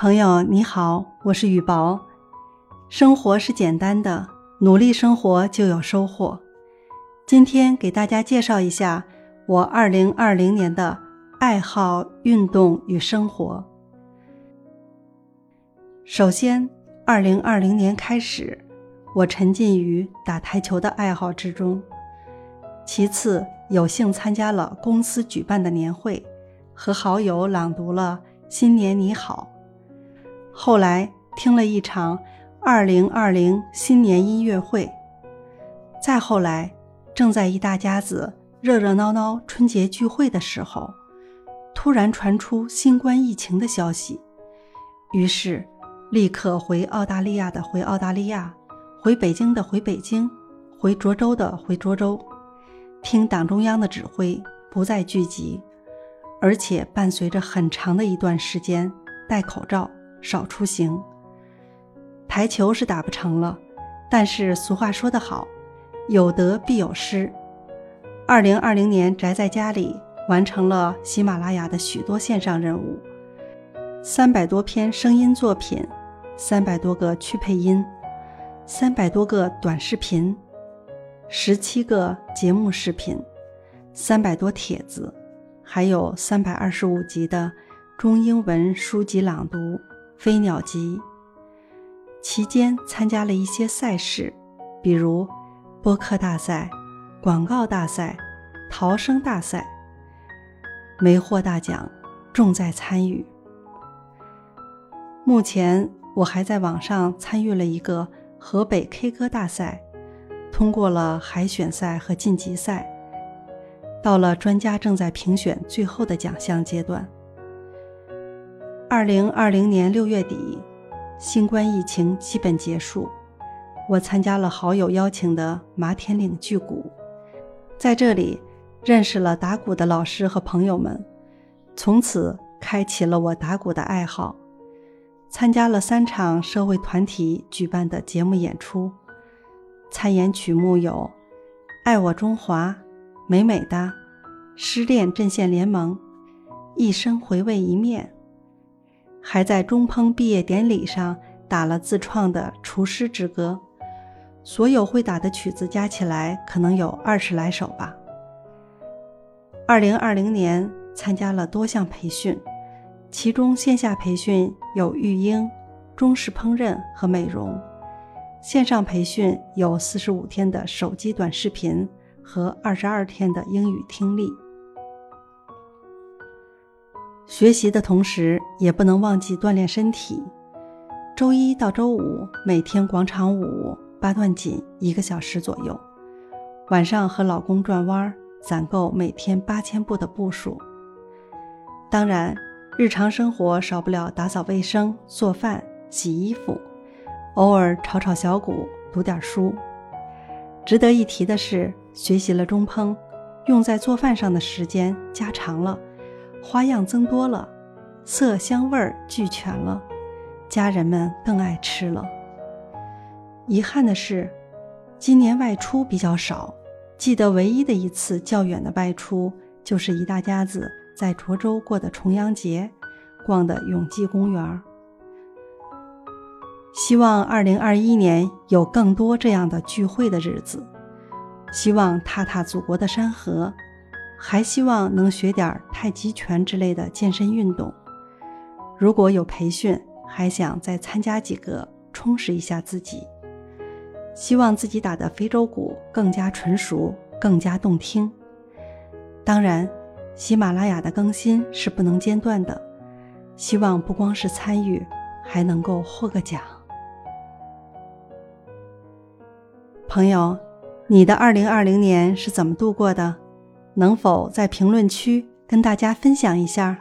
朋友你好，我是雨薄。生活是简单的，努力生活就有收获。今天给大家介绍一下我2020年的爱好、运动与生活。首先，2020年开始，我沉浸于打台球的爱好之中。其次，有幸参加了公司举办的年会。和好友朗读了《新年你好》，后来听了一场二零二零新年音乐会，再后来，正在一大家子热热闹闹春节聚会的时候，突然传出新冠疫情的消息，于是立刻回澳大利亚的回澳大利亚，回北京的回北京，回涿州的回涿州，听党中央的指挥，不再聚集。而且伴随着很长的一段时间戴口罩、少出行。台球是打不成了，但是俗话说得好，有得必有失。二零二零年宅在家里，完成了喜马拉雅的许多线上任务：三百多篇声音作品，三百多个去配音，三百多个短视频，十七个节目视频，三百多帖子。还有三百二十五集的中英文书籍朗读《飞鸟集》，期间参加了一些赛事，比如播客大赛、广告大赛、逃生大赛，没获大奖，重在参与。目前我还在网上参与了一个河北 K 歌大赛，通过了海选赛和晋级赛。到了专家正在评选最后的奖项阶段。二零二零年六月底，新冠疫情基本结束，我参加了好友邀请的麻田岭巨鼓，在这里认识了打鼓的老师和朋友们，从此开启了我打鼓的爱好。参加了三场社会团体举办的节目演出，参演曲目有《爱我中华》。美美的失恋阵线联盟，一生回味一面，还在中烹毕业典礼上打了自创的厨师之歌，所有会打的曲子加起来可能有二十来首吧。二零二零年参加了多项培训，其中线下培训有育婴、中式烹饪和美容，线上培训有四十五天的手机短视频。和二十二天的英语听力，学习的同时也不能忘记锻炼身体。周一到周五每天广场舞八段锦一个小时左右，晚上和老公转弯，攒够每天八千步的步数。当然，日常生活少不了打扫卫生、做饭、洗衣服，偶尔炒炒小鼓、读点书。值得一提的是。学习了中烹，用在做饭上的时间加长了，花样增多了，色香味儿俱全了，家人们更爱吃了。遗憾的是，今年外出比较少，记得唯一的一次较远的外出，就是一大家子在涿州过的重阳节，逛的永济公园。希望二零二一年有更多这样的聚会的日子。希望踏踏祖国的山河，还希望能学点太极拳之类的健身运动。如果有培训，还想再参加几个，充实一下自己。希望自己打的非洲鼓更加纯熟，更加动听。当然，喜马拉雅的更新是不能间断的。希望不光是参与，还能够获个奖。朋友。你的二零二零年是怎么度过的？能否在评论区跟大家分享一下？